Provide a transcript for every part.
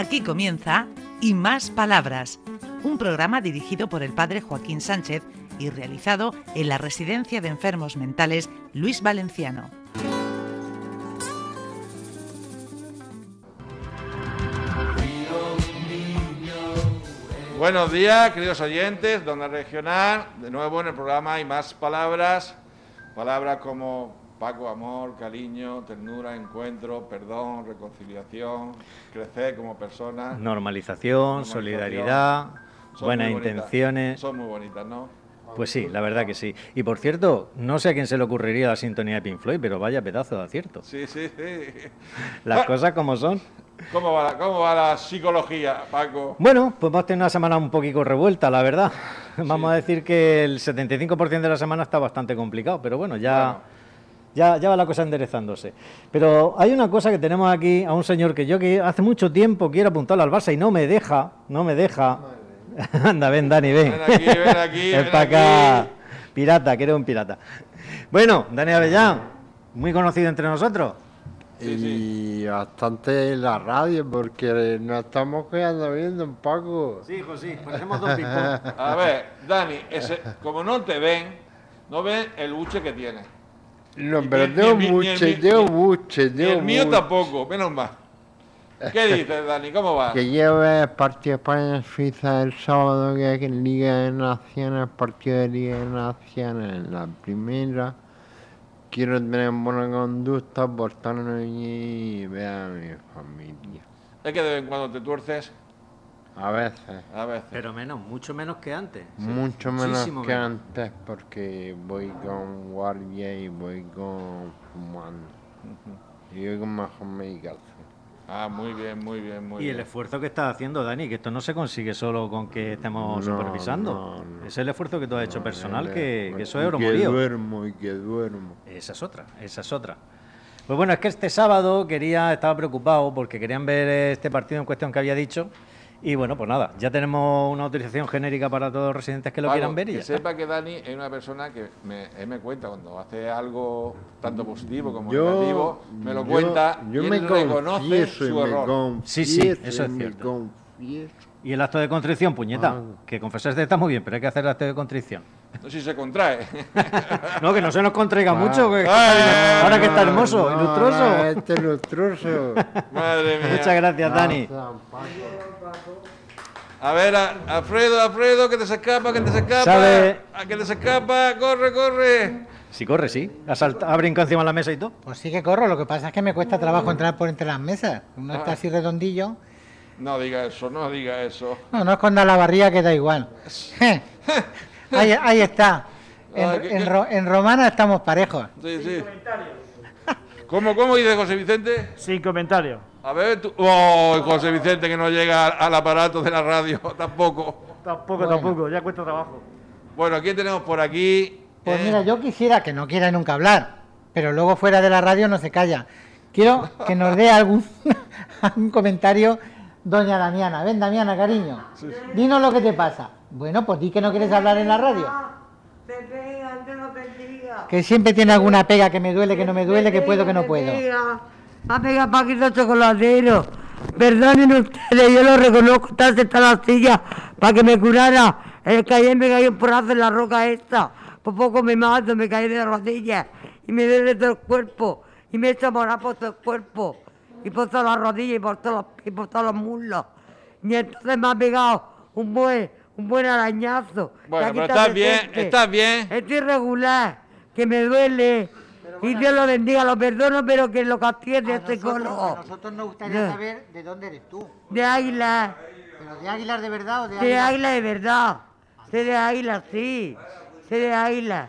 Aquí comienza Y Más Palabras, un programa dirigido por el padre Joaquín Sánchez y realizado en la Residencia de Enfermos Mentales Luis Valenciano. Buenos días, queridos oyentes, Donde Regional, de nuevo en el programa Hay Más Palabras, palabras como Paco, amor, cariño, ternura, encuentro, perdón, reconciliación, crecer como persona. Normalización, solidaridad, buenas intenciones. Son muy bonitas, ¿no? Pues sí, la verdad que sí. Y por cierto, no sé a quién se le ocurriría la sintonía de Pink Floyd, pero vaya pedazo de acierto. Sí, sí, sí. Las cosas como son. ¿Cómo va, la, ¿Cómo va la psicología, Paco? Bueno, pues hemos tenido una semana un poquito revuelta, la verdad. Vamos a decir que el 75% de la semana está bastante complicado, pero bueno, ya... Ya, ya va la cosa enderezándose. Pero hay una cosa que tenemos aquí a un señor que yo que hace mucho tiempo quiero apuntarlo al Barça y no me deja, no me deja. Anda, ven, Dani, ven. Ven aquí, ven aquí. ven acá. aquí. Pirata, que eres un pirata. Bueno, Dani Avellán, muy conocido entre nosotros. Sí, y bastante en la radio porque nos estamos quedando viendo un poco. Sí, hijo, sí, parecemos dos picos. A ver, Dani, ese, como no te ven, no ven el buche que tienes. No, pero ni- tengo ni- mucho, ni- tengo el mío tampoco, menos mal. ¿Qué dices, Dani? ¿Cómo va? Que lleve el partido España-Suiza el sábado, que es en Liga de Naciones, partido de Liga de Naciones en la primera. Quiero tener buena conducta, portarme y ver a mi familia. Es que de vez en cuando te tuerces, A veces. a veces. Pero menos, mucho menos que antes. Mucho menos Muchísimo que menos. antes porque voy con guardia y voy con fumando. Y voy con mejor medicación. Ah, muy bien, muy bien, muy Y el bien. esfuerzo que estás haciendo, Dani, que esto no se consigue solo con que estemos No, supervisando. no, no. Es el esfuerzo que tú has hecho personal, que, eso es Y oro que duermo y que duermo. Esa es otra, esa es otra. Pues bueno, es que este sábado quería, estaba preocupado porque querían ver este partido en cuestión que había dicho. Y bueno, pues nada, ya tenemos una autorización genérica para todos los residentes que lo quieran ver y que ya está. sepa que Dani es una persona que me, él me cuenta cuando hace algo tanto positivo como Yo, negativo, me lo yo- cuenta yo y me él reconoce su me error. Sí, sí, confieso eso y es me cierto. confieso. Y el acto de contrición, puñeta, Ah. que confesarse está muy bien, pero hay que hacer el acto de contrición. No sé si se contrae. No, que no se nos contraiga mucho, que- Ah, ahora que está hermoso, no, ilustroso. no, Este es lustroso. Madre mía. Muchas gracias, Dani. A ver, a- Alfredo, Alfredo, que te se escapa, que te se escapa. ¿Sabe? A que te se escapa, corre, corre. Si corre, sí. Brincado encima de la mesa y todo. Pues sí que corro, lo que pasa es que me cuesta trabajo entrar por entre las mesas. Uno está Ah. así redondillo. No diga eso, no diga eso. No, no esconda la barriga que da igual. ahí, ahí está. En, ¿qué- en qué? Ro- en Romana estamos parejos. Sí, sí. ¿Cómo, cómo dice José Vicente? Sin comentario. A ver, tú. Oh, José Vicente que no llega al, aparato de la radio, tampoco. Tampoco, Bueno. tampoco, ya cuesta trabajo. Bueno, ¿quién tenemos por aquí? Pues Eh, mira, yo quisiera que no quiera nunca hablar, pero luego fuera de la radio no se calla. Quiero que nos dé algún, algún comentario doña Damiana. Ven, Damiana, cariño. Dinos lo que te pasa. Bueno, pues di que no quieres hablar en la radio. Me pegan, Dios los bendiga. Que siempre tiene alguna pega que me duele, que no me duele, que puedo, que no puedo. ha pegado Paquito Chocolatero. Perdonen ustedes, yo lo reconozco, está sentada en la silla para que me curara. Es que ayer me cayó un porrazo en la roca esta. Por poco me mato, me caí de rodillas y me duele todo el cuerpo. Y me he hecho morar por todo el cuerpo. Y por todas las rodillas y por todos los, y por todos los muslos. Y entonces me ha pegado un buen, un buen arañazo. Bueno, Y pero está estás bien, estás bien. Estoy regular, que me duele. Y Dios lo bendiga, lo perdono, pero que lo castigue de este colo. nosotros nos gustaría Ya. saber de dónde eres tú. De águila, ¿Pero de águilas de verdad o de de águila de verdad. Sé de águila, sí. Sé de águila.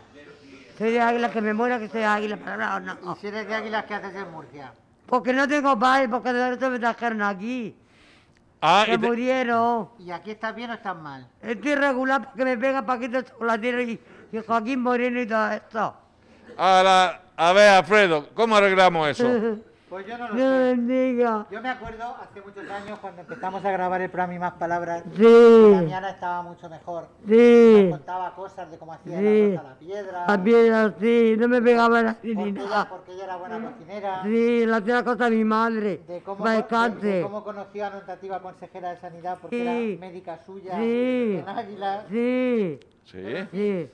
Sé de águila, que me muera que sé de águila, pero no, no. si eres de águilas, ¿qué haces en Murcia? Porque no tengo padre, porque de me trajeron aquí. Ah, Se y te- murieron. ¿Y aquí estás bien o estás mal? Estoy regular porque me pega Paquito Chocolatero y, y Joaquín Moreno y todo esto. ahora, a ver, Alfredo, ¿cómo arreglamos eso? Pues yo no lo Dios sé. bendiga. Yo me acuerdo hace muchos años cuando empezamos a grabar el programa y más palabras. Sí. Damiana estaba mucho mejor. Sí. Nos contaba cosas de cómo hacía Sí. la rosa a la piedra. La piedra, sí. No me pegaba ella, nada. porque ella era buena cocinera. Sí, la hacía la cosa a mi madre. De cómo, de- de cómo conoció a nuestra antigua consejera de sanidad porque Sí. era médica suya Sí. en Águila. Sí. Sí. Sí.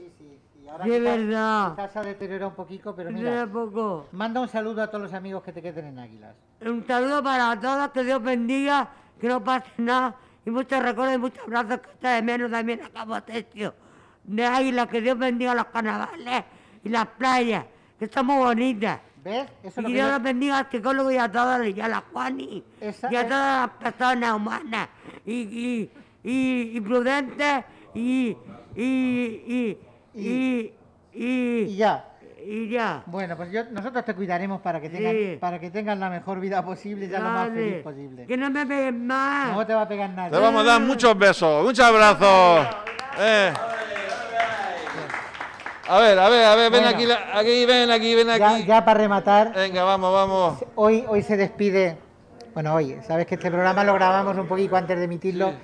Ahora quizás- verdad. Quizás se ha deteriorado un poquito, pero De mira. poco. Manda un saludo a todos los amigos que te queden en Águilas. Un saludo para todos, que Dios bendiga, que no pase nada. Y muchos recuerdos y muchos abrazos que está de menos también a Cabo Tecio. De Águila, que Dios bendiga los carnavales y las playas, que están muy bonitas. ¿Ves? Eso es Y lo que Dios yo- los bendiga al psicólogo y a todos, y a la Juani, Esa y a es- todas las personas humanas, y, y, y, y prudentes, y, y, y, y, y, Y ya. y ya. Bueno, pues yo, nosotros te cuidaremos para que tengan, Sí. para que tengan la mejor vida posible y ya lo más feliz posible. Que no me peguen más. No te va a pegar nadie. Le vamos a dar muchos besos, muchos abrazos. Eh. A ver, a ver, a ver, ven Bueno. aquí, la- aquí, ven aquí, ven Ya, aquí. ya para rematar, Venga, vamos, vamos. hoy, hoy se despide, bueno, hoy, sabes que este programa lo grabamos un poquito antes de emitirlo.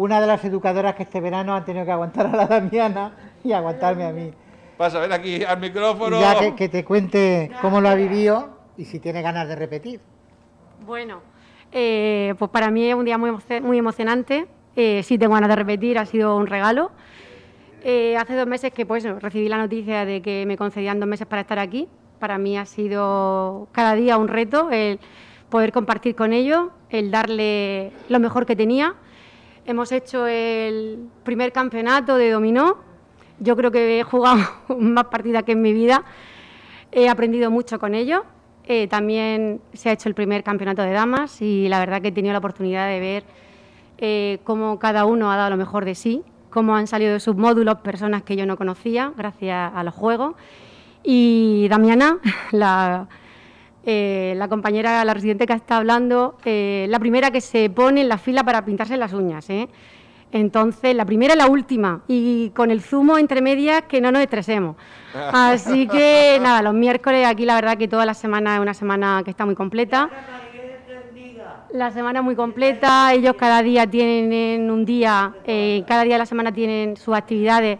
Una de las educadoras que este verano han tenido que aguantar a la Damiana y aguantarme a mí. Pasa, ven aquí al Y micrófono. ya que, que te cuente cómo lo ha vivido y si tiene ganas de repetir. Bueno, eh, pues para mí es un día muy, muy emocionante. Eh, sí tengo ganas de repetir, ha sido un regalo. Eh, hace dos meses que pues recibí la noticia de que me concedían dos meses para estar aquí. Para mí ha sido cada día un reto el poder compartir con ellos, el darle lo mejor que tenía. Hemos hecho el primer campeonato de dominó. Yo creo que he jugado más partidas que en mi vida. He aprendido mucho con ellos. Eh, también se ha hecho el primer campeonato de damas y la verdad que he tenido la oportunidad de ver eh, cómo cada uno ha dado lo mejor de sí, cómo han salido de sus módulos personas que yo no conocía gracias a los juegos. Y Damiana, la, eh, la compañera, la residente que está hablando, eh, la primera que se pone en la fila para pintarse las uñas. ¿eh? Entonces, la primera y la última, y con el zumo entre medias que no nos estresemos. Así que, nada, los miércoles aquí la verdad que toda la semana es una semana que está muy completa. La semana muy completa, ellos cada día tienen un día, cada día de la semana tienen sus actividades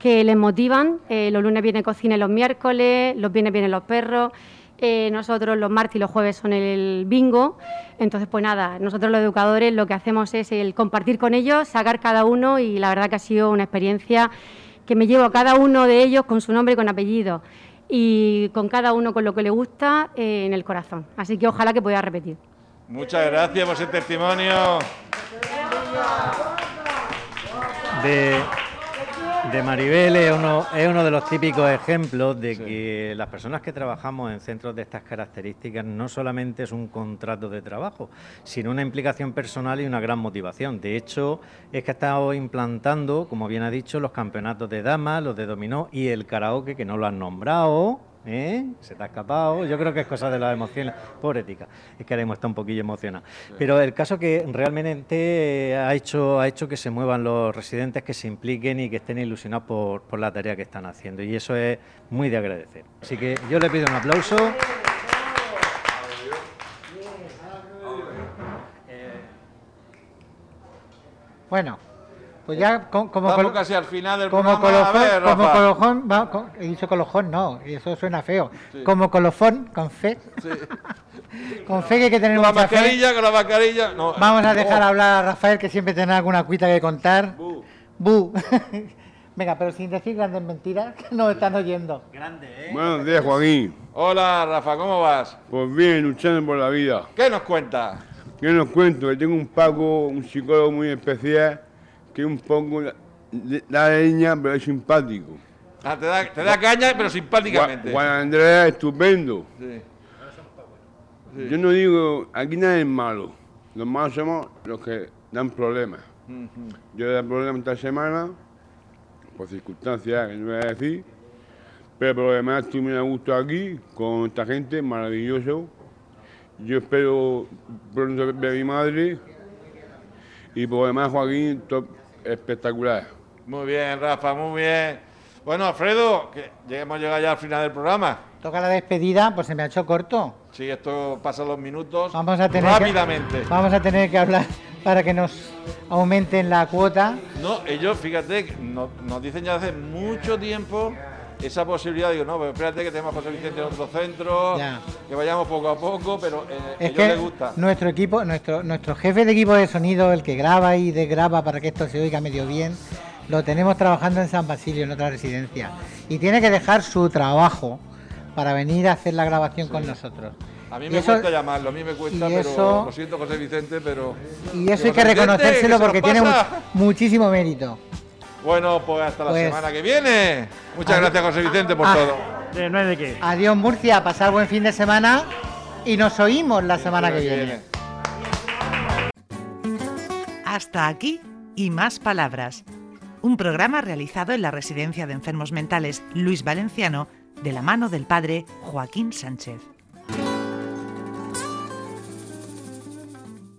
que les motivan. Los lunes viene cocina y los miércoles, los viernes vienen los perros. Eh, nosotros los martes y los jueves son el bingo. Entonces, pues nada, nosotros los educadores lo que hacemos es el compartir con ellos, sacar cada uno y la verdad que ha sido una experiencia que me llevo a cada uno de ellos con su nombre y con apellido y con cada uno con lo que le gusta eh, en el corazón. Así que ojalá que pueda repetir. Muchas gracias por ese testimonio. de, de Maribel es uno, es uno de los típicos ejemplos de que las personas que trabajamos en centros de estas características no solamente es un contrato de trabajo, sino una implicación personal y una gran motivación. De hecho, es que ha estado implantando, como bien ha dicho, los campeonatos de damas, los de dominó y el karaoke, que no lo han nombrado. ¿Eh? Se te ha escapado. Yo creo que es cosa de las emociones. Pobretica. Es que ahora mismo está un poquillo emocionada. Pero el caso que realmente ha hecho, ha hecho que se muevan los residentes, que se impliquen y que estén ilusionados por, por la tarea que están haciendo. Y eso es muy de agradecer. Así que yo le pido un aplauso. Bueno, pues ya co- como, Estamos colo- casi al final del como programa. A colofón, ver, como Rafa. colofón, va- he dicho colofón, no, eso suena feo. Sí. Como colofón, con fe, Sí. con fe que hay que tener Con la fe. mascarilla, con la mascarilla. No, Vamos a dejar oh, hablar a Rafael, que siempre tendrá alguna cuita que contar. bu. Bu. Venga, pero sin decir grandes mentiras, que nos están oyendo. Buenos días, Joaquín. Hola, Rafa, ¿cómo vas? Pues bien, luchando por la vida. ¿Qué nos cuentas? Yo nos cuento que tengo un Paco, un psicólogo muy especial, que un poco la, leña, pero es simpático. Ah, te, da, te da caña, pero simpáticamente. Juan Andrés es estupendo. Sí. Yo no digo, aquí nadie es malo. Los malos somos los que dan problemas. Yo he dado problemas esta semana, por circunstancias que no voy a decir, pero por lo demás estoy muy a gusto aquí, con esta gente, maravilloso. Yo espero pronto ver a mi madre y por demás Joaquín, top espectacular. Muy bien, Rafa, muy bien. Bueno, Alfredo, que hemos llegado ya al final del programa. toca la despedida, pues se me ha hecho corto. Sí, esto pasa los minutos Vamos a tener rápidamente. Que, vamos a tener que hablar para que nos aumenten la cuota. No, ellos, fíjate, nos, nos dicen ya hace mucho tiempo esa posibilidad, digo, no, pero espérate que tenemos José Vicente en otro centro, Ya. que vayamos poco a poco, pero eh, a Es ellos que les gusta. nuestro equipo, nuestro, nuestro jefe de equipo de sonido, el que graba y desgraba para que esto se oiga medio bien, lo tenemos trabajando en San Basilio, en otra residencia. Y tiene que dejar su trabajo para venir a hacer la grabación con nosotros. A mí me eso- cuesta llamarlo, a mí me cuesta, pero eso- lo siento, José Vicente, pero... Y eso hay que "José Vicente, reconocérselo ¿qué se porque tiene mu- pasa?". muchísimo mérito. Bueno, pues hasta la Pues- semana que viene. Muchas Adiós. gracias, José Vicente, por Ah. todo. Eh, no hay de qué. Adiós Murcia, pasar buen fin de semana y nos oímos la semana que viene. Hasta aquí y más palabras. Un programa realizado en la Residencia de Enfermos Mentales Luis Valenciano de la mano del padre Joaquín Sánchez.